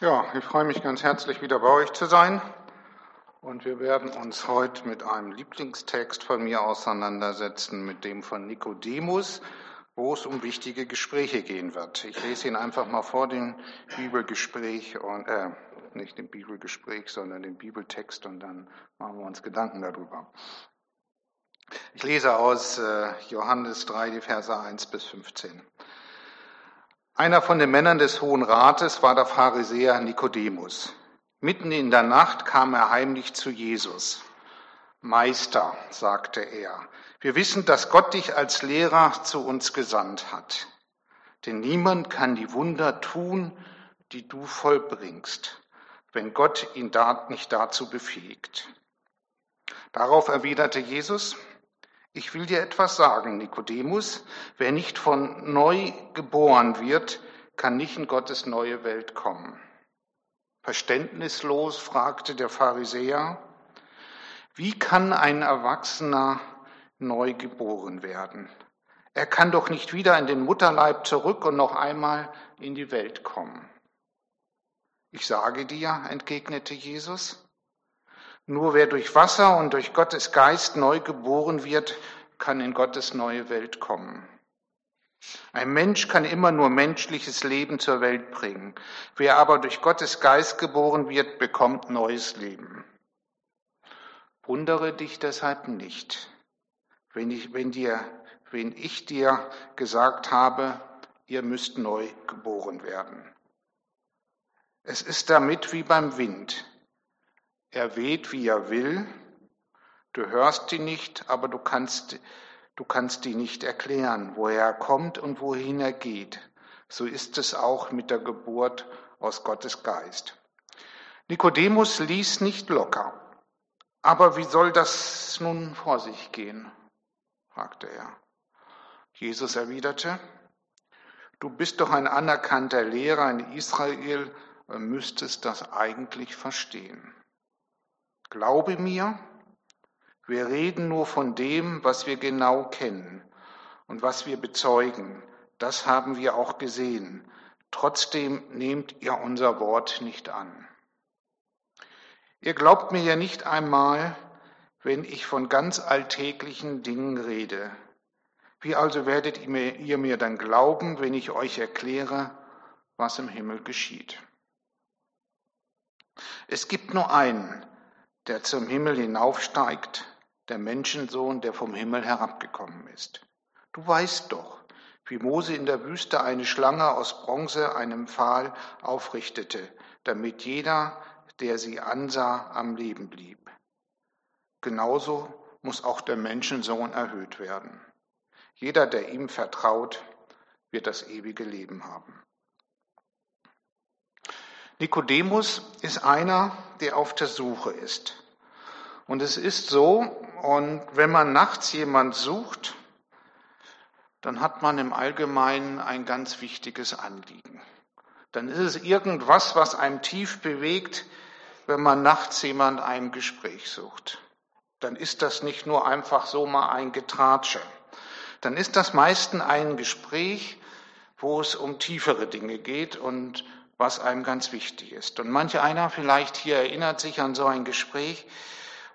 Ja, ich freue mich ganz herzlich wieder bei euch zu sein. Und wir werden uns heute mit einem Lieblingstext von mir auseinandersetzen, mit dem von Nikodemus, wo es um wichtige Gespräche gehen wird. Ich lese ihn einfach mal vor, den Bibelgespräch und äh, nicht den Bibelgespräch, sondern den Bibeltext und dann machen wir uns Gedanken darüber. Ich lese aus äh, Johannes 3, die Verse 1 bis 15. Einer von den Männern des Hohen Rates war der Pharisäer Nikodemus. Mitten in der Nacht kam er heimlich zu Jesus. Meister, sagte er, wir wissen, dass Gott dich als Lehrer zu uns gesandt hat. Denn niemand kann die Wunder tun, die du vollbringst, wenn Gott ihn nicht dazu befähigt. Darauf erwiderte Jesus, ich will dir etwas sagen, Nikodemus. Wer nicht von neu geboren wird, kann nicht in Gottes neue Welt kommen. Verständnislos fragte der Pharisäer, wie kann ein Erwachsener neu geboren werden? Er kann doch nicht wieder in den Mutterleib zurück und noch einmal in die Welt kommen. Ich sage dir, entgegnete Jesus, nur wer durch Wasser und durch Gottes Geist neu geboren wird, kann in Gottes neue Welt kommen. Ein Mensch kann immer nur menschliches Leben zur Welt bringen. Wer aber durch Gottes Geist geboren wird, bekommt neues Leben. Wundere dich deshalb nicht, wenn ich, wenn dir, wenn ich dir gesagt habe, ihr müsst neu geboren werden. Es ist damit wie beim Wind. Er weht, wie er will. Du hörst ihn nicht, aber du kannst, du kannst ihn nicht erklären, woher er kommt und wohin er geht. So ist es auch mit der Geburt aus Gottes Geist. Nikodemus ließ nicht locker. Aber wie soll das nun vor sich gehen? fragte er. Jesus erwiderte, du bist doch ein anerkannter Lehrer in Israel und müsstest das eigentlich verstehen. Glaube mir, wir reden nur von dem, was wir genau kennen und was wir bezeugen. Das haben wir auch gesehen. Trotzdem nehmt ihr unser Wort nicht an. Ihr glaubt mir ja nicht einmal, wenn ich von ganz alltäglichen Dingen rede. Wie also werdet ihr mir dann glauben, wenn ich euch erkläre, was im Himmel geschieht? Es gibt nur einen, der zum Himmel hinaufsteigt, der Menschensohn, der vom Himmel herabgekommen ist. Du weißt doch, wie Mose in der Wüste eine Schlange aus Bronze einem Pfahl aufrichtete, damit jeder, der sie ansah, am Leben blieb. Genauso muss auch der Menschensohn erhöht werden. Jeder, der ihm vertraut, wird das ewige Leben haben. Nikodemus ist einer, der auf der Suche ist. Und es ist so, und wenn man nachts jemand sucht, dann hat man im Allgemeinen ein ganz wichtiges Anliegen. Dann ist es irgendwas, was einem tief bewegt, wenn man nachts jemand ein Gespräch sucht. Dann ist das nicht nur einfach so mal ein Getratsche. Dann ist das meistens ein Gespräch, wo es um tiefere Dinge geht und was einem ganz wichtig ist. Und manche einer vielleicht hier erinnert sich an so ein Gespräch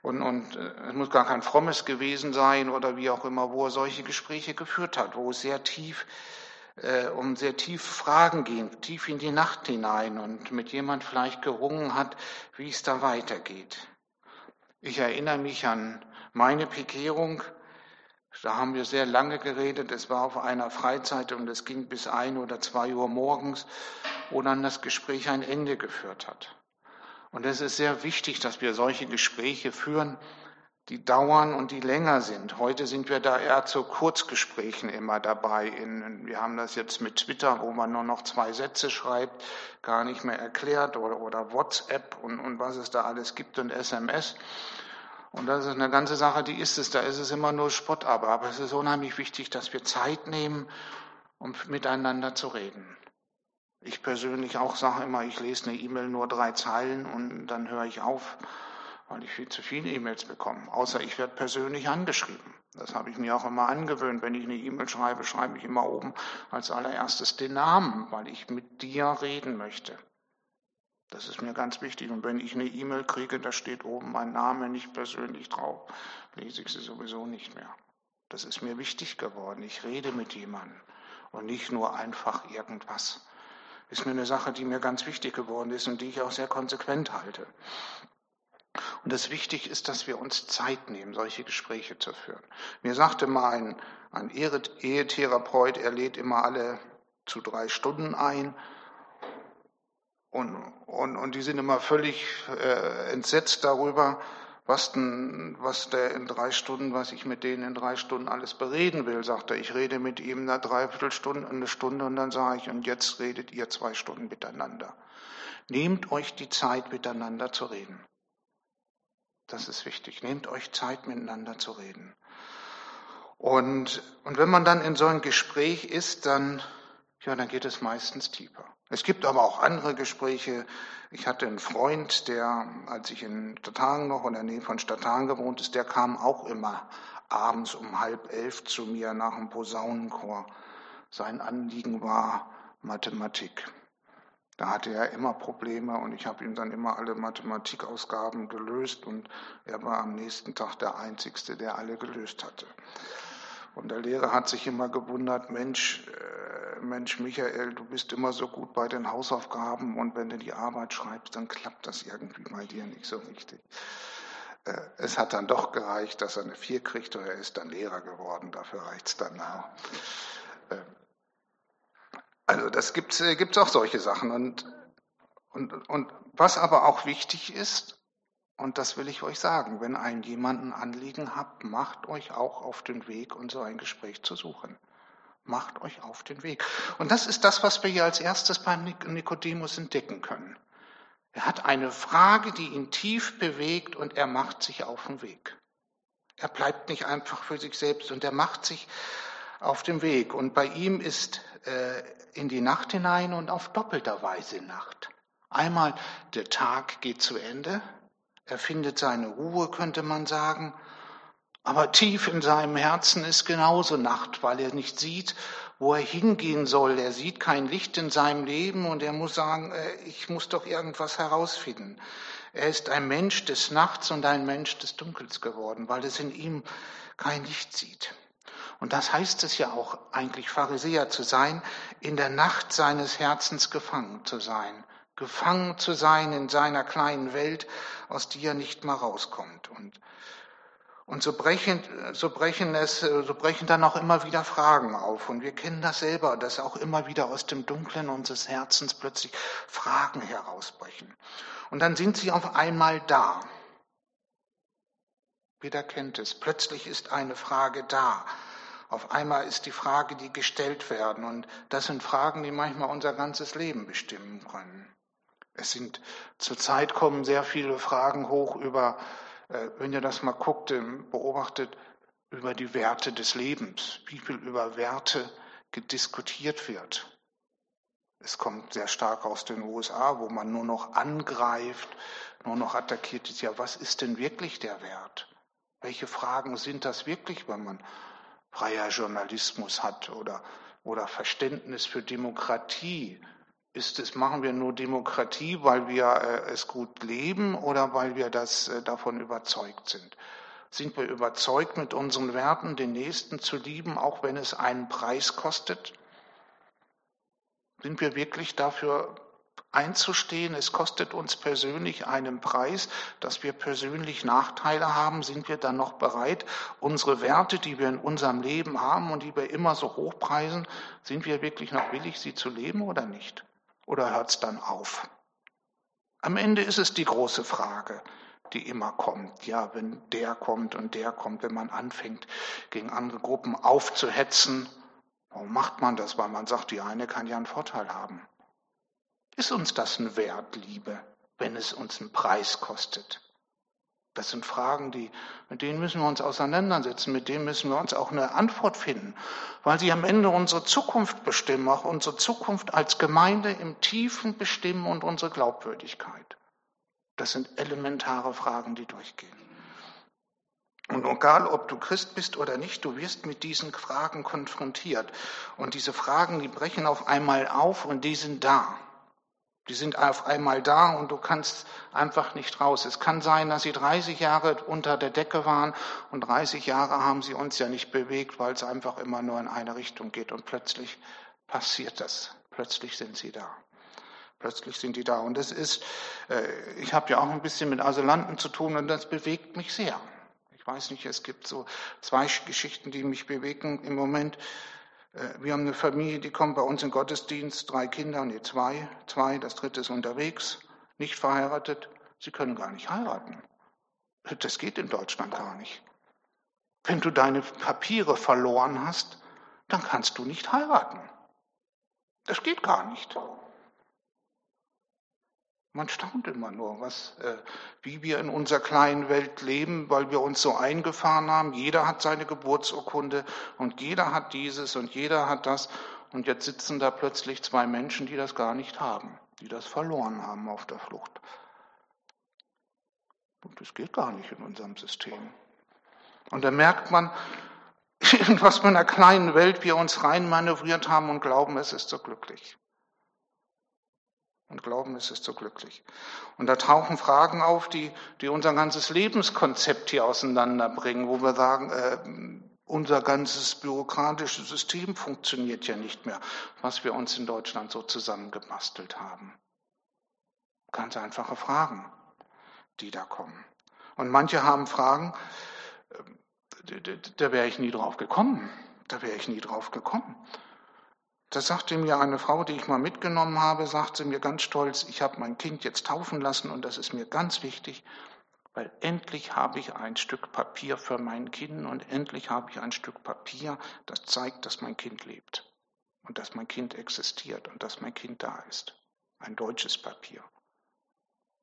und, und äh, es muss gar kein frommes gewesen sein oder wie auch immer, wo er solche Gespräche geführt hat, wo es sehr tief äh, um sehr tiefe Fragen ging, tief in die Nacht hinein und mit jemand vielleicht gerungen hat, wie es da weitergeht. Ich erinnere mich an meine Bekehrung. Da haben wir sehr lange geredet. Es war auf einer Freizeit und es ging bis ein oder zwei Uhr morgens wo dann das Gespräch ein Ende geführt hat. Und es ist sehr wichtig, dass wir solche Gespräche führen, die dauern und die länger sind. Heute sind wir da eher zu Kurzgesprächen immer dabei. wir haben das jetzt mit Twitter, wo man nur noch zwei Sätze schreibt, gar nicht mehr erklärt oder, oder WhatsApp und, und was es da alles gibt und SMS. Und das ist eine ganze Sache, die ist es. Da ist es immer nur Spott, aber, aber es ist unheimlich wichtig, dass wir Zeit nehmen, um miteinander zu reden. Ich persönlich auch sage immer, ich lese eine E-Mail nur drei Zeilen und dann höre ich auf, weil ich viel zu viele E-Mails bekomme. Außer ich werde persönlich angeschrieben. Das habe ich mir auch immer angewöhnt. Wenn ich eine E-Mail schreibe, schreibe ich immer oben als allererstes den Namen, weil ich mit dir reden möchte. Das ist mir ganz wichtig. Und wenn ich eine E-Mail kriege, da steht oben mein Name nicht persönlich drauf, lese ich sie sowieso nicht mehr. Das ist mir wichtig geworden. Ich rede mit jemandem und nicht nur einfach irgendwas. Ist mir eine Sache, die mir ganz wichtig geworden ist und die ich auch sehr konsequent halte. Und das wichtig ist, dass wir uns Zeit nehmen, solche Gespräche zu führen. Mir sagte mal ein, ein Ehetherapeut, er lädt immer alle zu drei Stunden ein. Und, und, und die sind immer völlig äh, entsetzt darüber, was, denn, was der in drei Stunden, was ich mit denen in drei Stunden alles bereden will, sagt er. Ich rede mit ihm eine Dreiviertelstunde, eine Stunde und dann sage ich, und jetzt redet ihr zwei Stunden miteinander. Nehmt euch die Zeit, miteinander zu reden. Das ist wichtig. Nehmt euch Zeit, miteinander zu reden. Und, und wenn man dann in so einem Gespräch ist, dann, ja, dann geht es meistens tiefer. Es gibt aber auch andere Gespräche. Ich hatte einen Freund, der, als ich in Stadthagen noch in der Nähe von Stadthagen gewohnt ist, der kam auch immer abends um halb elf zu mir nach dem Posaunenchor. Sein Anliegen war Mathematik. Da hatte er immer Probleme und ich habe ihm dann immer alle Mathematikausgaben gelöst und er war am nächsten Tag der Einzige, der alle gelöst hatte. Und der Lehrer hat sich immer gewundert, Mensch, äh, Mensch Michael, du bist immer so gut bei den Hausaufgaben und wenn du die Arbeit schreibst, dann klappt das irgendwie bei dir nicht so richtig. Äh, es hat dann doch gereicht, dass er eine Vier kriegt und er ist dann Lehrer geworden, dafür reicht es dann auch. Äh, also das gibt es äh, auch solche Sachen. Und, und, und was aber auch wichtig ist, und das will ich euch sagen, wenn ein jemanden Anliegen habt, macht euch auch auf den Weg, um so ein Gespräch zu suchen. Macht euch auf den Weg. Und das ist das, was wir hier als erstes beim Nikodemus entdecken können. Er hat eine Frage, die ihn tief bewegt und er macht sich auf den Weg. Er bleibt nicht einfach für sich selbst und er macht sich auf dem Weg. Und bei ihm ist äh, in die Nacht hinein und auf doppelter Weise Nacht. Einmal der Tag geht zu Ende, er findet seine Ruhe, könnte man sagen, aber tief in seinem Herzen ist genauso Nacht, weil er nicht sieht, wo er hingehen soll. Er sieht kein Licht in seinem Leben und er muss sagen, äh, ich muss doch irgendwas herausfinden. Er ist ein Mensch des Nachts und ein Mensch des Dunkels geworden, weil es in ihm kein Licht sieht. Und das heißt es ja auch eigentlich, Pharisäer zu sein, in der Nacht seines Herzens gefangen zu sein. Gefangen zu sein in seiner kleinen Welt, aus die er nicht mal rauskommt. Und, und so brechen, so brechen es, so brechen dann auch immer wieder Fragen auf. Und wir kennen das selber, dass auch immer wieder aus dem Dunklen unseres Herzens plötzlich Fragen herausbrechen. Und dann sind sie auf einmal da. Jeder kennt es. Plötzlich ist eine Frage da. Auf einmal ist die Frage, die gestellt werden. Und das sind Fragen, die manchmal unser ganzes Leben bestimmen können. Es sind zurzeit kommen sehr viele Fragen hoch über, äh, wenn ihr das mal guckt, beobachtet, über die Werte des Lebens, wie viel über Werte gediskutiert wird. Es kommt sehr stark aus den USA, wo man nur noch angreift, nur noch attackiert ist. Ja, was ist denn wirklich der Wert? Welche Fragen sind das wirklich, wenn man freier Journalismus hat oder, oder Verständnis für Demokratie. Ist es, machen wir nur Demokratie, weil wir äh, es gut leben oder weil wir das, äh, davon überzeugt sind? Sind wir überzeugt, mit unseren Werten den Nächsten zu lieben, auch wenn es einen Preis kostet? Sind wir wirklich dafür einzustehen. Es kostet uns persönlich einen Preis, dass wir persönlich Nachteile haben. Sind wir dann noch bereit, unsere Werte, die wir in unserem Leben haben und die wir immer so hochpreisen, sind wir wirklich noch willig, sie zu leben oder nicht? Oder hört es dann auf? Am Ende ist es die große Frage, die immer kommt. Ja, wenn der kommt und der kommt, wenn man anfängt, gegen andere Gruppen aufzuhetzen, warum macht man das? Weil man sagt, die eine kann ja einen Vorteil haben. Ist uns das ein Wert, Liebe, wenn es uns einen Preis kostet? Das sind Fragen, die, mit denen müssen wir uns auseinandersetzen, mit denen müssen wir uns auch eine Antwort finden, weil sie am Ende unsere Zukunft bestimmen, auch unsere Zukunft als Gemeinde im Tiefen bestimmen und unsere Glaubwürdigkeit. Das sind elementare Fragen, die durchgehen. Und egal, ob du Christ bist oder nicht, du wirst mit diesen Fragen konfrontiert. Und diese Fragen, die brechen auf einmal auf und die sind da. Die sind auf einmal da und du kannst einfach nicht raus. Es kann sein, dass sie 30 Jahre unter der Decke waren und 30 Jahre haben sie uns ja nicht bewegt, weil es einfach immer nur in eine Richtung geht und plötzlich passiert das. Plötzlich sind sie da. Plötzlich sind die da. Und es ist, äh, ich habe ja auch ein bisschen mit Asylanten zu tun und das bewegt mich sehr. Ich weiß nicht, es gibt so zwei Geschichten, die mich bewegen im Moment. Äh, wir haben eine Familie, die kommt bei uns in Gottesdienst, drei Kinder, nee, zwei, zwei, das dritte ist unterwegs, nicht verheiratet. Sie können gar nicht heiraten. Das geht in Deutschland gar nicht. Wenn du deine Papiere verloren hast, dann kannst du nicht heiraten. Das geht gar nicht. Man staunt immer nur, was, äh, wie wir in unserer kleinen Welt leben, weil wir uns so eingefahren haben. Jeder hat seine Geburtsurkunde und jeder hat dieses und jeder hat das. Und jetzt sitzen da plötzlich zwei Menschen, die das gar nicht haben, die das verloren haben auf der Flucht. Und das geht gar nicht in unserem System. Und da merkt man, in was für einer kleinen Welt wir uns reinmanövriert haben und glauben, es ist so glücklich und glauben, es ist so glücklich. Und da tauchen Fragen auf, die, die unser ganzes Lebenskonzept hier auseinanderbringen, wo wir sagen, äh, unser ganzes bürokratisches System funktioniert ja nicht mehr, was wir uns in Deutschland so zusammengebastelt haben. Ganz einfache Fragen, die da kommen. Und manche haben Fragen, äh, da wäre ich nie drauf gekommen. Da wäre ich nie drauf gekommen. Da sagte mir eine Frau, die ich mal mitgenommen habe, sagte mir ganz stolz, ich habe mein Kind jetzt taufen lassen und das ist mir ganz wichtig, weil endlich habe ich ein Stück Papier für mein Kind und endlich habe ich ein Stück Papier, das zeigt, dass mein Kind lebt und dass mein Kind existiert und dass mein Kind da ist. Ein deutsches Papier.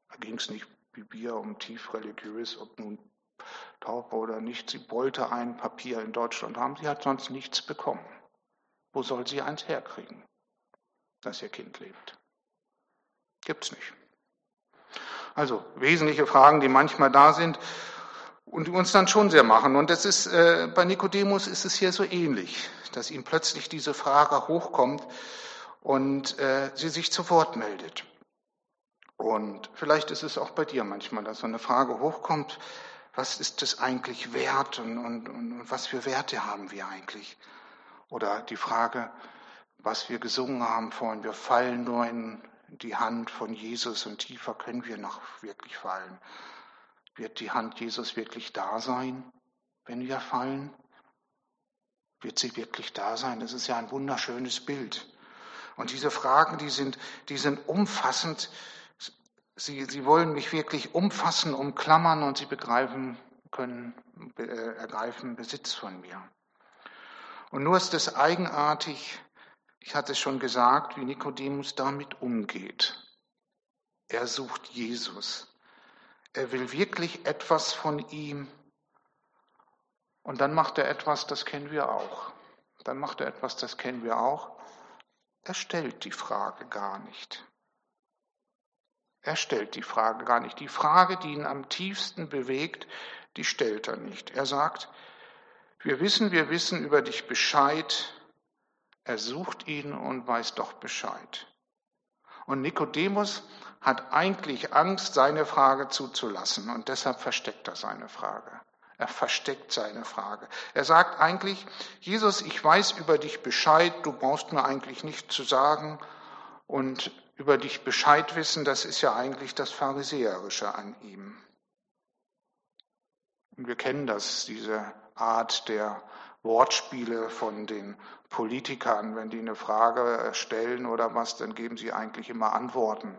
Da ging es nicht wie wir um tief religiös, ob nun Taufe oder nicht. Sie wollte ein Papier in Deutschland haben. Sie hat sonst nichts bekommen. Wo soll sie eins herkriegen, dass ihr Kind lebt? Gibt's nicht. Also wesentliche Fragen, die manchmal da sind und die uns dann schon sehr machen. Und das ist äh, bei Nikodemus ist es hier so ähnlich, dass ihm plötzlich diese Frage hochkommt und äh, sie sich zu Wort meldet. Und vielleicht ist es auch bei dir manchmal, dass so eine Frage hochkommt, was ist das eigentlich wert und, und, und was für Werte haben wir eigentlich? Oder die Frage, was wir gesungen haben vorhin, wir fallen nur in die Hand von Jesus und tiefer können wir noch wirklich fallen. Wird die Hand Jesus wirklich da sein, wenn wir fallen? Wird sie wirklich da sein? Das ist ja ein wunderschönes Bild. Und diese Fragen, die sind, die sind umfassend. Sie, sie wollen mich wirklich umfassen, umklammern und sie begreifen können, äh, ergreifen Besitz von mir. Und nur ist es eigenartig, ich hatte es schon gesagt, wie Nikodemus damit umgeht. Er sucht Jesus. Er will wirklich etwas von ihm. Und dann macht er etwas, das kennen wir auch. Dann macht er etwas, das kennen wir auch. Er stellt die Frage gar nicht. Er stellt die Frage gar nicht. Die Frage, die ihn am tiefsten bewegt, die stellt er nicht. Er sagt, wir wissen, wir wissen über dich Bescheid. Er sucht ihn und weiß doch Bescheid. Und Nikodemus hat eigentlich Angst, seine Frage zuzulassen und deshalb versteckt er seine Frage. Er versteckt seine Frage. Er sagt eigentlich, Jesus, ich weiß über dich Bescheid, du brauchst mir eigentlich nichts zu sagen und über dich Bescheid wissen, das ist ja eigentlich das Pharisäerische an ihm. Und wir kennen das, diese Art der Wortspiele von den Politikern. Wenn die eine Frage stellen oder was, dann geben sie eigentlich immer Antworten.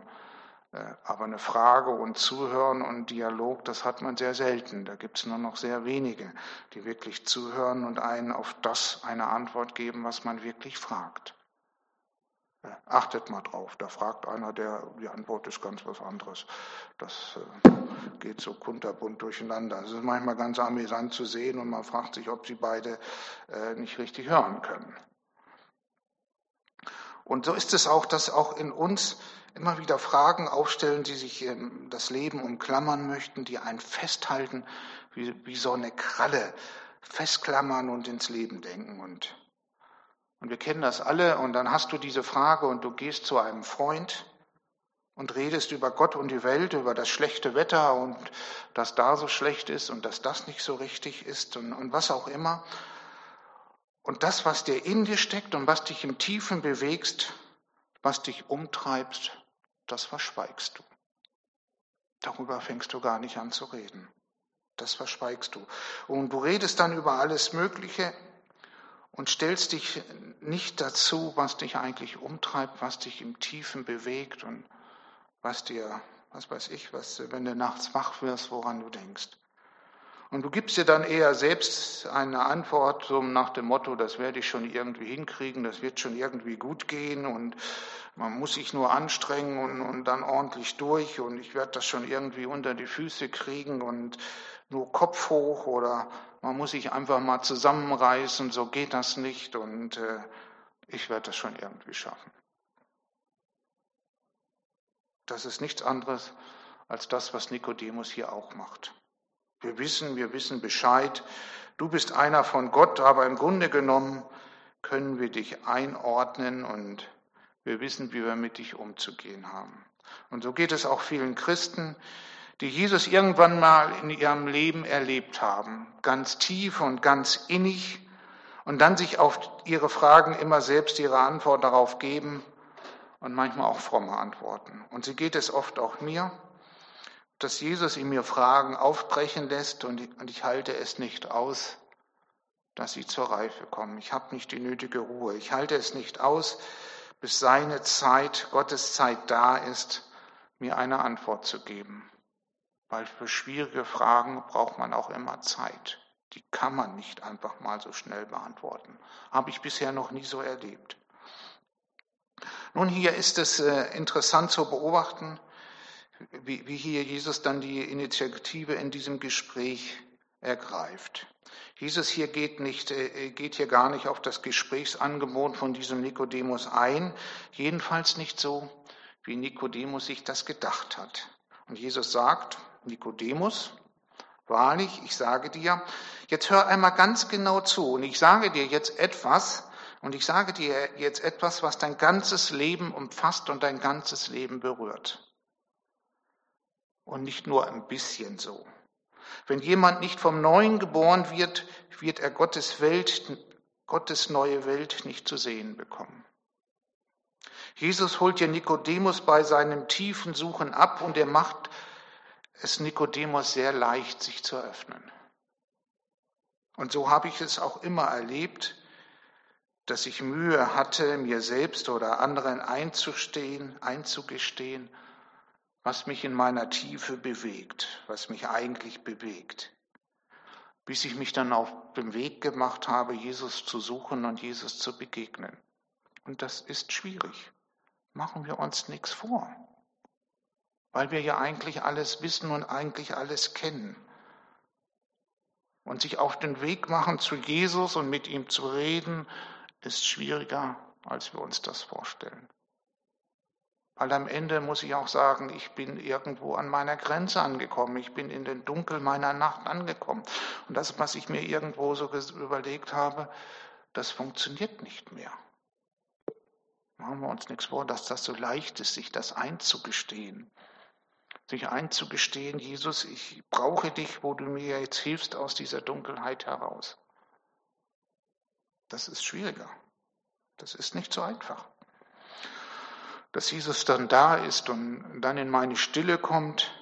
Äh, aber eine Frage und Zuhören und Dialog, das hat man sehr selten. Da gibt es nur noch sehr wenige, die wirklich zuhören und einen auf das eine Antwort geben, was man wirklich fragt. Achtet mal drauf, da fragt einer, der die Antwort ist ganz was anderes. Das äh, geht so kunterbunt durcheinander. Es ist manchmal ganz amüsant zu sehen und man fragt sich, ob sie beide äh, nicht richtig hören können. Und so ist es auch, dass auch in uns immer wieder Fragen aufstellen, die sich das Leben umklammern möchten, die einen festhalten, wie, wie so eine Kralle, festklammern und ins Leben denken. Und und wir kennen das alle. Und dann hast du diese Frage und du gehst zu einem Freund und redest über Gott und die Welt, über das schlechte Wetter und dass da so schlecht ist und dass das nicht so richtig ist und, und was auch immer. Und das, was dir in dir steckt und was dich im Tiefen bewegst, was dich umtreibt, das verschweigst du. Darüber fängst du gar nicht an zu reden. Das verschweigst du. Und du redest dann über alles Mögliche und stellst dich nicht dazu, was dich eigentlich umtreibt, was dich im Tiefen bewegt und was dir, was weiß ich, was, wenn du nachts wach wirst, woran du denkst. Und du gibst dir dann eher selbst eine Antwort so nach dem Motto, das werde ich schon irgendwie hinkriegen, das wird schon irgendwie gut gehen und man muss sich nur anstrengen und, und dann ordentlich durch und ich werde das schon irgendwie unter die Füße kriegen und nur Kopf hoch oder man muss sich einfach mal zusammenreißen, so geht das nicht und äh, ich werde das schon irgendwie schaffen. Das ist nichts anderes als das, was Nikodemus hier auch macht. Wir wissen, wir wissen Bescheid. Du bist einer von Gott, aber im Grunde genommen können wir dich einordnen und wir wissen, wie wir mit dich umzugehen haben. Und so geht es auch vielen Christen, die Jesus irgendwann mal in ihrem Leben erlebt haben, ganz tief und ganz innig und dann sich auf ihre Fragen immer selbst ihre Antwort darauf geben und manchmal auch fromme Antworten. Und so geht es oft auch mir, dass Jesus in mir Fragen aufbrechen lässt und ich halte es nicht aus, dass sie zur Reife kommen. Ich habe nicht die nötige Ruhe. Ich halte es nicht aus, bis seine Zeit, Gottes Zeit da ist, mir eine Antwort zu geben. Weil für schwierige Fragen braucht man auch immer Zeit. Die kann man nicht einfach mal so schnell beantworten. Habe ich bisher noch nie so erlebt. Nun, hier ist es äh, interessant zu beobachten, wie, hier Jesus dann die Initiative in diesem Gespräch ergreift. Jesus hier geht, nicht, äh, geht hier gar nicht auf das Gesprächsangebot von diesem Nikodemus ein, jedenfalls nicht so, wie Nikodemus sich das gedacht hat. Und Jesus sagt, Nikodemus, wahrlich, ich sage dir, jetzt hör einmal ganz genau zu und ich sage dir jetzt etwas, und ich sage dir jetzt etwas, was dein ganzes Leben umfasst und dein ganzes Leben berührt. Und nicht nur ein bisschen so. Wenn jemand nicht vom Neuen geboren wird, wird er Gottes Welt, Gottes neue Welt nicht zu sehen bekommen. Jesus holt ja Nikodemus bei seinem tiefen Suchen ab und er macht es Nikodemus sehr leicht, sich zu öffnen. Und so habe ich es auch immer erlebt, dass ich Mühe hatte, mir selbst oder anderen einzustehen, einzugestehen, was mich in meiner Tiefe bewegt, was mich eigentlich bewegt. Bis ich mich dann auf den Weg gemacht habe, Jesus zu suchen und Jesus zu begegnen. Und das ist schwierig. Machen wir uns nichts vor. Weil wir ja eigentlich alles wissen und eigentlich alles kennen. Und sich auf den Weg machen zu Jesus und mit ihm zu reden ist schwieriger, als wir uns das vorstellen. Weil am Ende muss ich auch sagen, ich bin irgendwo an meiner Grenze angekommen. Ich bin in den Dunkel meiner Nacht angekommen. Und das, was ich mir irgendwo so überlegt habe, das funktioniert nicht mehr. Machen wir uns nichts vor, dass das so leicht ist, sich das einzugestehen. Sich einzugestehen, Jesus, ich brauche dich, wo du mir jetzt hilfst aus dieser Dunkelheit heraus. Das ist schwieriger. Das ist nicht so einfach. Dass Jesus dann da ist und dann in meine Stille kommt,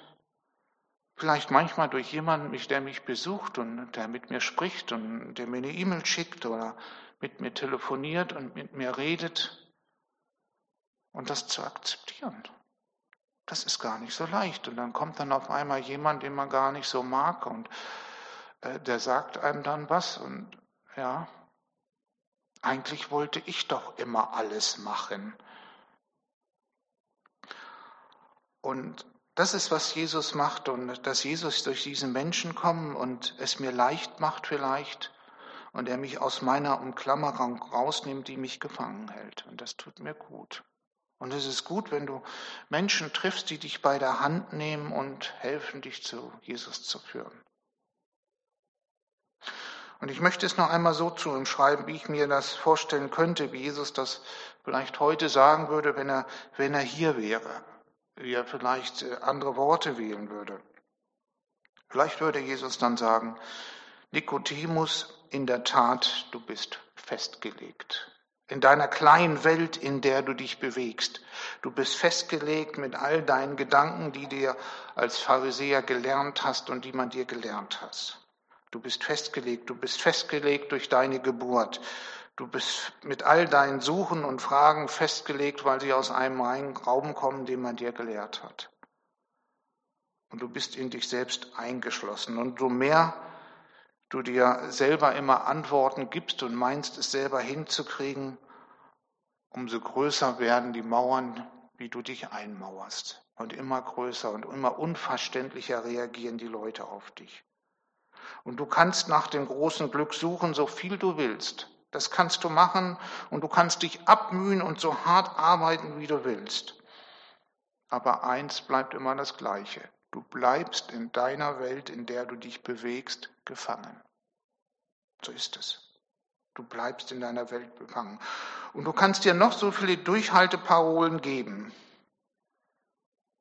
vielleicht manchmal durch jemanden, der mich besucht und der mit mir spricht und der mir eine E-Mail schickt oder mit mir telefoniert und mit mir redet. Und das zu akzeptieren, das ist gar nicht so leicht. Und dann kommt dann auf einmal jemand, den man gar nicht so mag und äh, der sagt einem dann was und ja, eigentlich wollte ich doch immer alles machen. Und das ist, was Jesus macht und dass Jesus durch diesen Menschen kommt und es mir leicht macht vielleicht und er mich aus meiner Umklammerung rausnimmt, die mich gefangen hält. Und das tut mir gut. Und es ist gut, wenn du Menschen triffst, die dich bei der Hand nehmen und helfen, dich zu Jesus zu führen. Und ich möchte es noch einmal so zu ihm schreiben, wie ich mir das vorstellen könnte, wie Jesus das vielleicht heute sagen würde, wenn er, wenn er hier wäre. wie er vielleicht äh, andere Worte wählen würde. Vielleicht würde Jesus dann sagen, Nikodemus, in der Tat, du bist festgelegt. In deiner kleinen Welt, in der du dich bewegst. Du bist festgelegt mit all deinen Gedanken, die dir als Pharisäer gelernt hast und die man dir gelernt hast. Du bist festgelegt, du bist festgelegt durch deine Geburt. Du bist mit all deinen Suchen und Fragen festgelegt, weil sie aus einem Raum kommen, den man dir gelehrt hat. Und du bist in dich selbst eingeschlossen. Und so mehr du dir selber immer Antworten gibst und meinst, es selber hinzukriegen, umso größer werden die Mauern, wie du dich einmauerst. Und immer größer und immer unverständlicher reagieren die Leute auf dich. Und du kannst nach dem großen Glück suchen, so viel du willst. Das kannst du machen und du kannst dich abmühen und so hart arbeiten, wie du willst. Aber eins bleibt immer das Gleiche. Du bleibst in deiner Welt, in der du dich bewegst, gefangen. So ist es. Du bleibst in deiner Welt gefangen. Und du kannst dir noch so viele Durchhalteparolen geben,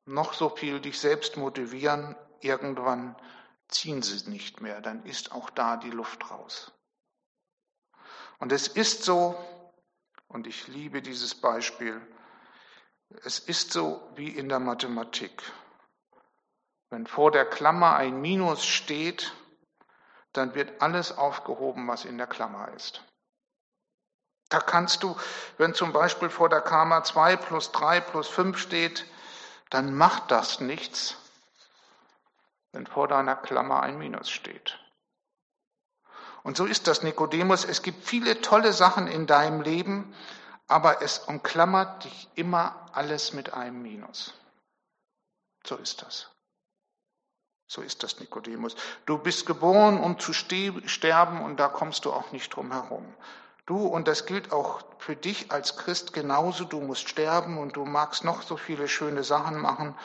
noch so viel dich selbst motivieren. Irgendwann ziehen sie nicht mehr, dann ist auch da die Luft raus. Und es ist so, und ich liebe dieses Beispiel, es ist so wie in der Mathematik. Wenn vor der Klammer ein Minus steht, dann wird alles aufgehoben, was in der Klammer ist. Da kannst du, wenn zum Beispiel vor der Klammer 2 plus 3 plus 5 steht, dann macht das nichts, wenn vor deiner Klammer ein Minus steht. Und so ist das, Nikodemus. Es gibt viele tolle Sachen in deinem Leben, aber es umklammert dich immer alles mit einem Minus. So ist das. So ist das, Nikodemus. Du bist geboren, um zu sterben und da kommst du auch nicht drum herum. Du, und das gilt auch für dich als Christ genauso, du musst sterben und du magst noch so viele schöne Sachen machen,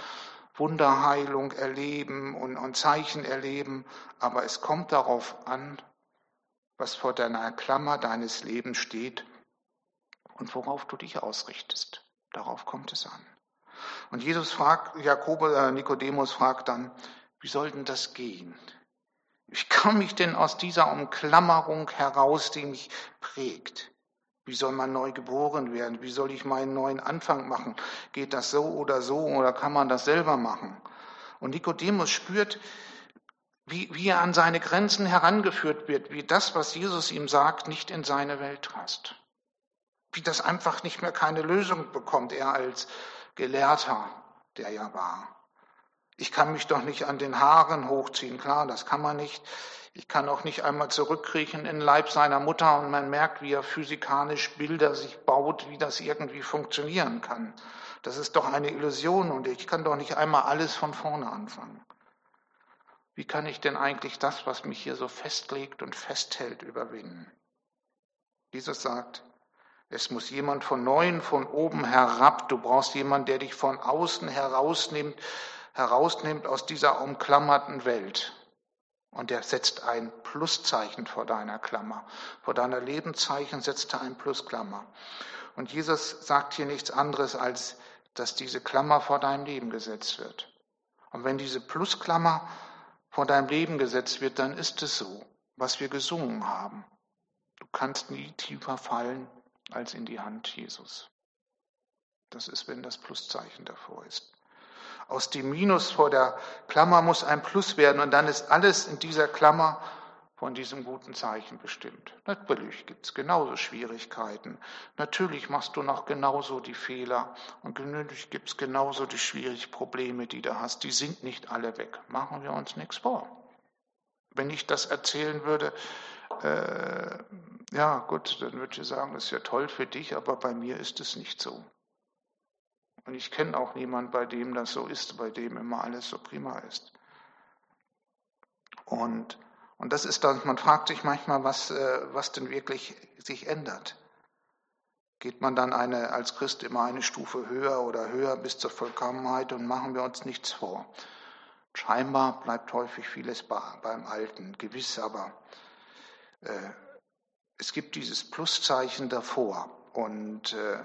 Wunderheilung erleben und, und Zeichen erleben, aber es kommt darauf an, was vor deiner Klammer deines Lebens steht und worauf du dich ausrichtest. Darauf kommt es an. Und Jesus fragt, Jakob, äh, Nikodemus fragt dann, wie soll denn das gehen? Wie komme ich denn aus dieser Umklammerung heraus, die mich prägt? Wie soll man neu geboren werden? Wie soll ich meinen neuen Anfang machen? Geht das so oder so oder kann man das selber machen? Und Nikodemus spürt, wie, wie er an seine Grenzen herangeführt wird, wie das, was Jesus ihm sagt, nicht in seine Welt passt. Wie das einfach nicht mehr keine Lösung bekommt, er als Gelehrter, der ja war. Ich kann mich doch nicht an den Haaren hochziehen, klar, das kann man nicht. Ich kann auch nicht einmal zurückkriechen in den Leib seiner Mutter und man merkt, wie er physikalisch Bilder sich baut, wie das irgendwie funktionieren kann. Das ist doch eine Illusion und ich kann doch nicht einmal alles von vorne anfangen. Wie kann ich denn eigentlich das, was mich hier so festlegt und festhält, überwinden? Jesus sagt, es muss jemand von neuem von oben herab. Du brauchst jemanden, der dich von außen herausnimmt, herausnimmt aus dieser umklammerten Welt. Und er setzt ein Pluszeichen vor deiner Klammer. Vor deiner Lebenszeichen setzt er ein Plusklammer. Und Jesus sagt hier nichts anderes, als dass diese Klammer vor deinem Leben gesetzt wird. Und wenn diese Plusklammer vor deinem Leben gesetzt wird, dann ist es so, was wir gesungen haben. Du kannst nie tiefer fallen als in die Hand Jesus. Das ist, wenn das Pluszeichen davor ist. Aus dem Minus vor der Klammer muss ein Plus werden und dann ist alles in dieser Klammer von diesem guten Zeichen bestimmt. Natürlich gibt es genauso Schwierigkeiten. Natürlich machst du noch genauso die Fehler und natürlich gibt es genauso die schwierigen Probleme, die du hast. Die sind nicht alle weg. Machen wir uns nichts vor. Wenn ich das erzählen würde, äh, ja gut, dann würde ich sagen, das ist ja toll für dich, aber bei mir ist es nicht so. Und ich kenne auch niemanden, bei dem das so ist, bei dem immer alles so prima ist. Und, und das ist dann, man fragt sich manchmal, was, äh, was denn wirklich sich ändert. Geht man dann eine, als Christ immer eine Stufe höher oder höher bis zur Vollkommenheit und machen wir uns nichts vor. Scheinbar bleibt häufig vieles beim Alten, gewiss, aber äh, es gibt dieses Pluszeichen davor. Und äh,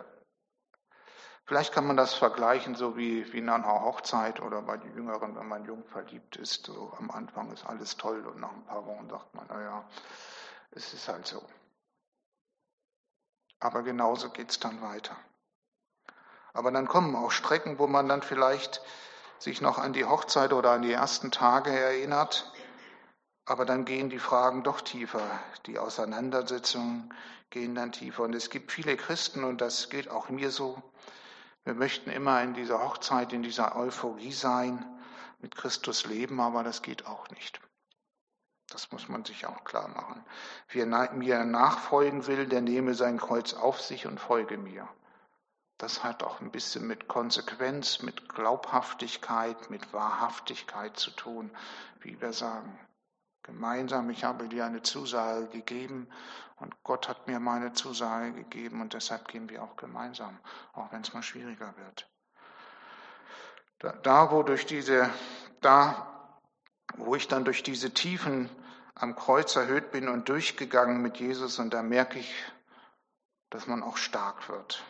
Vielleicht kann man das vergleichen, so wie, wie in einer Hochzeit oder bei den Jüngeren, wenn man jung verliebt ist. So am Anfang ist alles toll und nach ein paar Wochen sagt man, naja, es ist halt so. Aber genauso geht es dann weiter. Aber dann kommen auch Strecken, wo man dann vielleicht sich noch an die Hochzeit oder an die ersten Tage erinnert. Aber dann gehen die Fragen doch tiefer. Die Auseinandersetzungen gehen dann tiefer. Und es gibt viele Christen, und das geht auch mir so, wir möchten immer in dieser Hochzeit, in dieser Euphorie sein, mit Christus leben, aber das geht auch nicht. Das muss man sich auch klar machen. Wer mir nachfolgen will, der nehme sein Kreuz auf sich und folge mir. Das hat auch ein bisschen mit Konsequenz, mit Glaubhaftigkeit, mit Wahrhaftigkeit zu tun, wie wir sagen. Gemeinsam, ich habe dir eine Zusage gegeben und Gott hat mir meine Zusage gegeben und deshalb gehen wir auch gemeinsam, auch wenn es mal schwieriger wird. Da, da, wo durch diese, da, wo ich dann durch diese Tiefen am Kreuz erhöht bin und durchgegangen mit Jesus und da merke ich, dass man auch stark wird.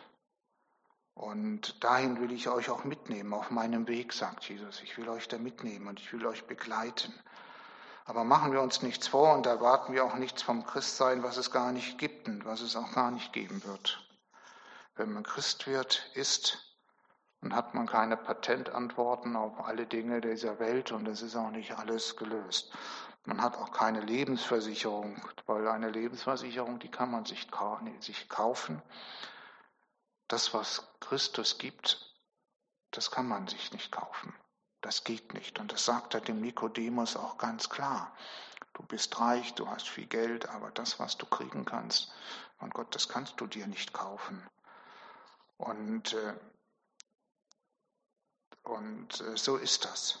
Und dahin will ich euch auch mitnehmen, auf meinem Weg, sagt Jesus. Ich will euch da mitnehmen und ich will euch begleiten. Aber machen wir uns nichts vor und erwarten wir auch nichts vom Christsein, was es gar nicht gibt und was es auch gar nicht geben wird. Wenn man Christ wird, ist, dann hat man keine Patentantworten auf alle Dinge dieser Welt und es ist auch nicht alles gelöst. Man hat auch keine Lebensversicherung, weil eine Lebensversicherung, die kann man sich, kaufen das, was Christus gibt, das kann man sich nicht kaufen. Das geht nicht. Und das sagt er dem Nikodemus auch ganz klar. Du bist reich, du hast viel Geld, aber das, was du kriegen kannst von Gott, das kannst du dir nicht kaufen. Und, äh, und äh, so ist das.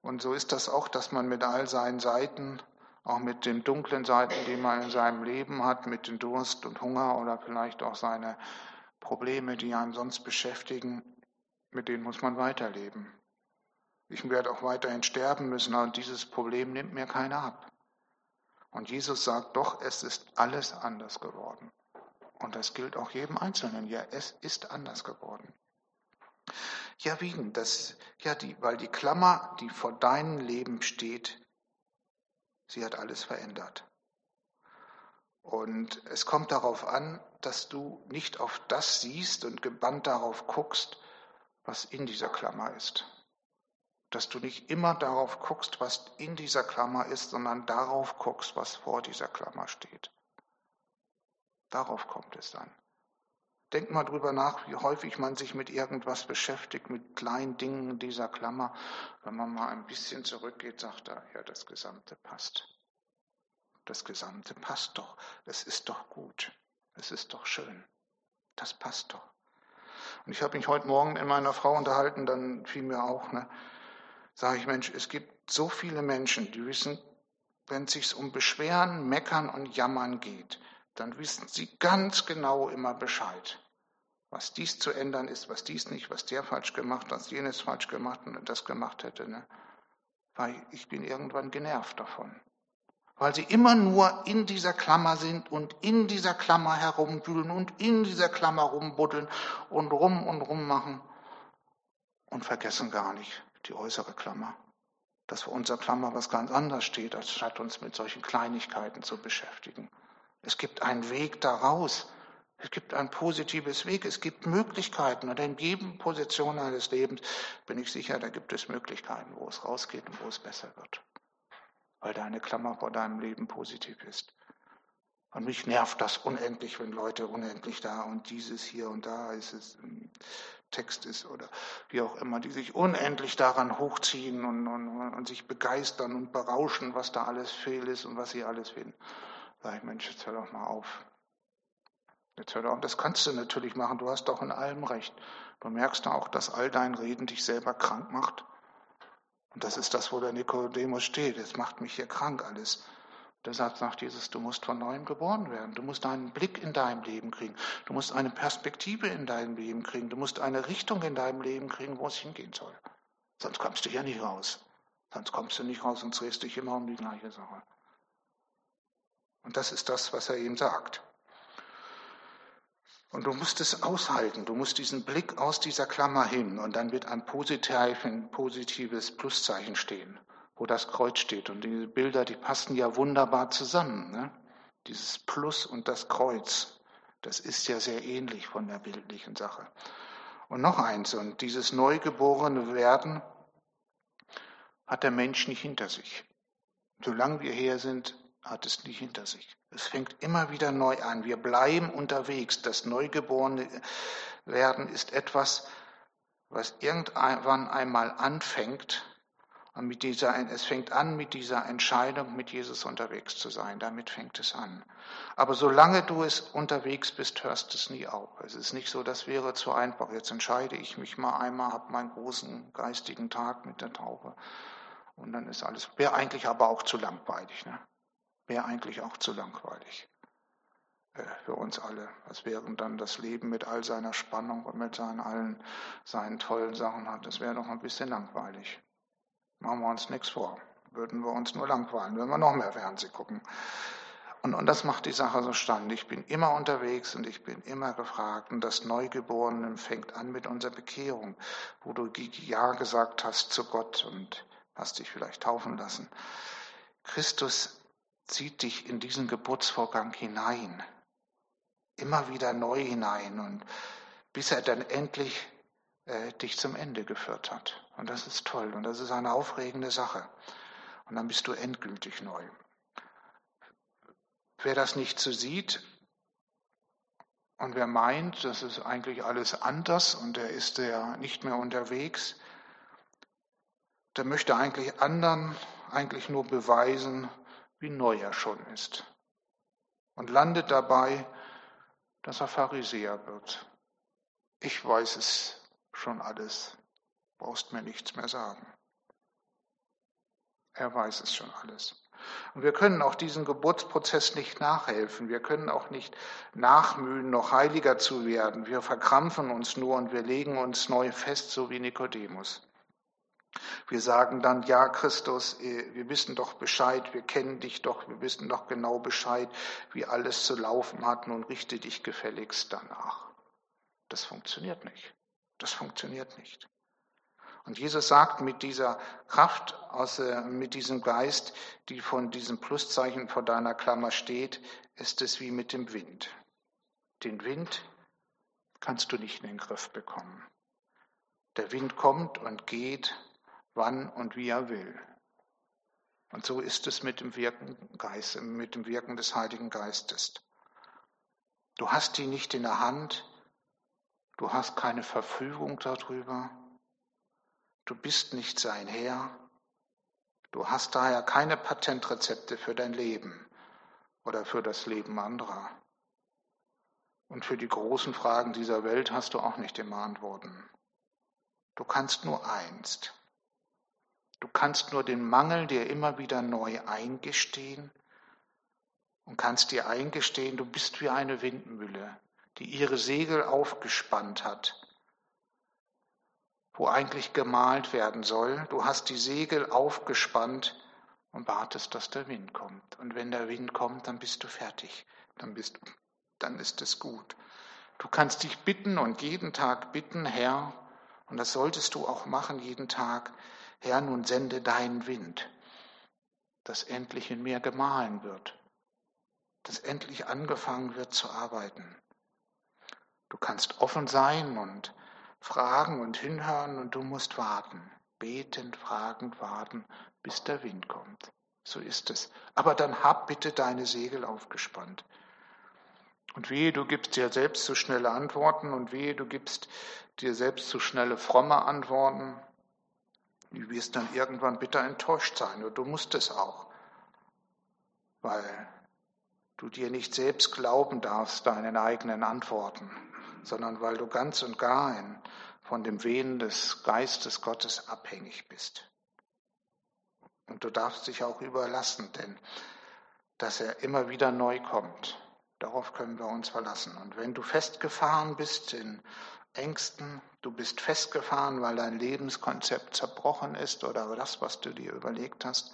Und so ist das auch, dass man mit all seinen Seiten auch mit den dunklen Seiten, die man in seinem Leben hat, mit dem Durst und Hunger oder vielleicht auch seine Probleme, die einen sonst beschäftigen, mit denen muss man weiterleben. Ich werde auch weiterhin sterben müssen, und dieses Problem nimmt mir keiner ab. Und Jesus sagt doch, es ist alles anders geworden. Und das gilt auch jedem Einzelnen. Ja, es ist anders geworden. Ja, wie denn? Das, ja, die, weil die Klammer, die vor deinem Leben steht, Sie hat alles verändert. Und es kommt darauf an, dass du nicht auf das siehst und gebannt darauf guckst, was in dieser Klammer ist. Dass du nicht immer darauf guckst, was in dieser Klammer ist, sondern darauf guckst, was vor dieser Klammer steht. Darauf kommt es an. Denk mal drüber nach, wie häufig man sich mit irgendwas beschäftigt, mit kleinen Dingen in dieser Klammer. Wenn man mal ein bisschen zurückgeht, sagt er, ja, das Gesamte passt. Das Gesamte passt doch. Das ist doch gut. Es ist doch schön. Das passt doch. Und ich habe mich heute Morgen mit meiner Frau unterhalten, dann fiel mir auch, ne, sage ich, Mensch, es gibt so viele Menschen, die wissen, wenn es sich um Beschweren, Meckern und Jammern geht, dann wissen sie ganz genau immer Bescheid was dies zu ändern ist, was dies nicht, was der falsch gemacht hat, jenes falsch gemacht und das gemacht hätte. Ne? Weil ich bin irgendwann genervt davon. Weil sie immer nur in dieser Klammer sind und in dieser Klammer herumwühlen und in dieser Klammer rumbuddeln und rum und rum machen und vergessen gar nicht die äußere Klammer. Dass für unser Klammer was ganz anderes steht, als statt uns mit solchen Kleinigkeiten zu beschäftigen. Es gibt einen Weg daraus. Es gibt ein positives Weg, es gibt Möglichkeiten. Und in jedem Position eines Lebens bin ich sicher, da gibt es Möglichkeiten, wo es rausgeht und wo es besser wird. Weil deine Klammer vor deinem Leben positiv ist. Und mich nervt das unendlich, wenn Leute unendlich da und dieses hier und da ist es, Text ist oder wie auch immer, die sich unendlich daran hochziehen und, und, und sich begeistern und berauschen, was da alles fehl ist und was sie alles finden. Sag ich, Mensch, jetzt hör doch mal auf. Jetzt hör auf, das kannst du natürlich machen, du hast doch in allem recht. Du merkst auch, dass all dein Reden dich selber krank macht. Und das ist das, wo der Nikodemus steht. Es macht mich hier krank alles. Deshalb sagt Jesus, du musst von neuem geboren werden. Du musst einen Blick in deinem Leben kriegen. Du musst eine Perspektive in deinem Leben kriegen. Du musst eine Richtung in deinem Leben kriegen, wo es hingehen soll. Sonst kommst du ja nicht raus. Sonst kommst du nicht raus und drehst dich immer um die gleiche Sache. Und das ist das, was er ihm sagt. Und du musst es aushalten. Du musst diesen Blick aus dieser Klammer hin und dann wird ein positives Pluszeichen stehen, wo das Kreuz steht. Und diese Bilder, die passen ja wunderbar zusammen. Ne? Dieses Plus und das Kreuz, das ist ja sehr ähnlich von der bildlichen Sache. Und noch eins, und dieses neugeborene Werden hat der Mensch nicht hinter sich. Solange wir her sind, hat es nicht hinter sich. Es fängt immer wieder neu an. Wir bleiben unterwegs. Das Neugeborene werden ist etwas, was irgendwann einmal anfängt. Und mit dieser, es fängt an mit dieser Entscheidung, mit Jesus unterwegs zu sein. Damit fängt es an. Aber solange du es unterwegs bist, hörst es nie auf. Es ist nicht so, das wäre zu einfach. Jetzt entscheide ich mich mal einmal, habe meinen großen geistigen Tag mit der Taufe. Und dann ist alles, wäre eigentlich aber auch zu langweilig. Ne? Wäre eigentlich auch zu langweilig äh, für uns alle. Was wäre dann das Leben mit all seiner Spannung und mit seinen allen seinen tollen Sachen hat? Das wäre doch ein bisschen langweilig. Machen wir uns nichts vor. Würden wir uns nur langweilen, wenn wir noch mehr Fernsehen gucken. Und, und das macht die Sache so stand. Ich bin immer unterwegs und ich bin immer gefragt. Und das Neugeborene fängt an mit unserer Bekehrung, wo du Ja gesagt hast zu Gott und hast dich vielleicht taufen lassen. Christus zieht dich in diesen Geburtsvorgang hinein, immer wieder neu hinein und bis er dann endlich äh, dich zum Ende geführt hat. Und das ist toll und das ist eine aufregende Sache. Und dann bist du endgültig neu. Wer das nicht so sieht und wer meint, das ist eigentlich alles anders und er ist ja nicht mehr unterwegs, der möchte eigentlich anderen eigentlich nur beweisen, wie neu er schon ist. Und landet dabei, dass er Pharisäer wird. Ich weiß es schon alles, brauchst mir nichts mehr sagen. Er weiß es schon alles. Und wir können auch diesem Geburtsprozess nicht nachhelfen. Wir können auch nicht nachmühen, noch heiliger zu werden. Wir verkrampfen uns nur und wir legen uns neu fest, so wie Nikodemus. Wir sagen dann, ja, Christus, äh, wir wissen doch Bescheid, wir kennen dich doch, wir wissen doch genau Bescheid, wie alles zu laufen hat, nun richte dich gefälligst danach. Das funktioniert nicht. Das funktioniert nicht. Und Jesus sagt mit dieser Kraft, aus, äh, mit diesem Geist, die von diesem Pluszeichen vor deiner Klammer steht, ist es wie mit dem Wind. Den Wind kannst du nicht in den Griff bekommen. Der Wind kommt und geht, wann und wie er will. Und so ist es mit dem Wirken, Geist, mit dem Wirken des Heiligen Geistes. Du hast ihn nicht in der Hand, du hast keine Verfügung darüber, du bist nicht sein Herr, du hast daher keine Patentrezepte für dein Leben oder für das Leben anderer. Und für die großen Fragen dieser Welt hast du auch nicht immer Antworten. Du kannst nur einst, Du kannst nur den Mangel dir immer wieder neu eingestehen und kannst dir eingestehen, du bist wie eine Windmühle, die ihre Segel aufgespannt hat, wo eigentlich gemalt werden soll. Du hast die Segel aufgespannt und wartest, dass der Wind kommt. Und wenn der Wind kommt, dann bist du fertig. Dann bist, dann ist es gut. Du kannst dich bitten und jeden Tag bitten, Herr, und das solltest du auch machen jeden Tag, Herr, nun sende deinen Wind, dass endlich in mir gemahlen wird, dass endlich angefangen wird zu arbeiten. Du kannst offen sein und fragen und hinhören und du musst warten, betend, fragend warten, bis der Wind kommt. So ist es. Aber dann hab bitte deine Segel aufgespannt. Und wehe, du gibst dir selbst zu schnelle Antworten und wehe, du gibst dir selbst zu schnelle fromme Antworten Du wirst dann irgendwann bitter enttäuscht sein und du musst es auch, weil du dir nicht selbst glauben darfst deinen eigenen Antworten, sondern weil du ganz und gar von dem Wehen des Geistes Gottes abhängig bist. Und du darfst dich auch überlassen, denn dass er immer wieder neu kommt, darauf können wir uns verlassen. Und wenn du festgefahren bist in Ängsten, du bist festgefahren, weil dein Lebenskonzept zerbrochen ist oder das, was du dir überlegt hast,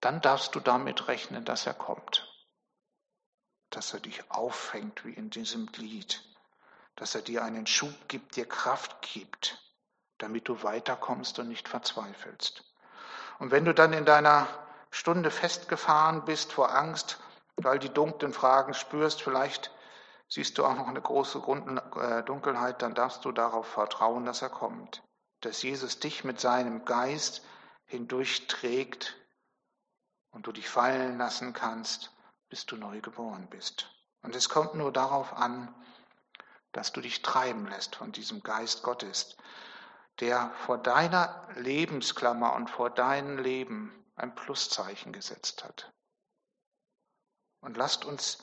dann darfst du damit rechnen, dass er kommt. dass er dich auffängt, wie in diesem Lied, dass er dir einen Schub gibt, dir Kraft gibt, damit du weiterkommst und nicht verzweifelst. Und wenn du dann in deiner Stunde festgefahren bist vor Angst, weil die dunklen Fragen spürst, vielleicht siehst du auch noch eine große äh, Dunkelheit, dann darfst du darauf vertrauen, dass er kommt, dass Jesus dich mit seinem Geist hindurchträgt und du dich fallen lassen kannst, bis du neu geboren bist. Und es kommt nur darauf an, dass du dich treiben lässt von diesem Geist Gottes, der vor deiner Lebensklammer und vor deinem Leben ein Pluszeichen gesetzt hat. Und lasst uns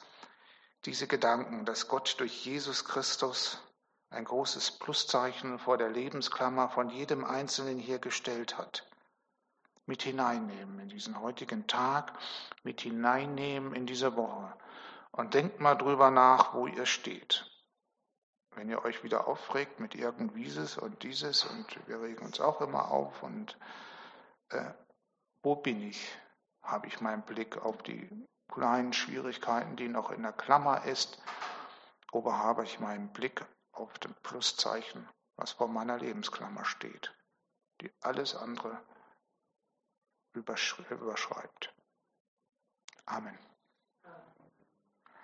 diese Gedanken, dass Gott durch Jesus Christus ein großes Pluszeichen vor der Lebensklammer von jedem Einzelnen hier gestellt hat, mit hineinnehmen in diesen heutigen Tag, mit hineinnehmen in diese Woche. Und denkt mal drüber nach, wo ihr steht. Wenn ihr euch wieder aufregt mit irgendwieses und dieses und wir regen uns auch immer auf und äh, wo bin ich? Habe ich meinen Blick auf die kleinen Schwierigkeiten, die noch in der Klammer ist, oder habe ich meinen Blick auf dem Pluszeichen, was vor meiner Lebensklammer steht, die alles andere überschreibt. Amen.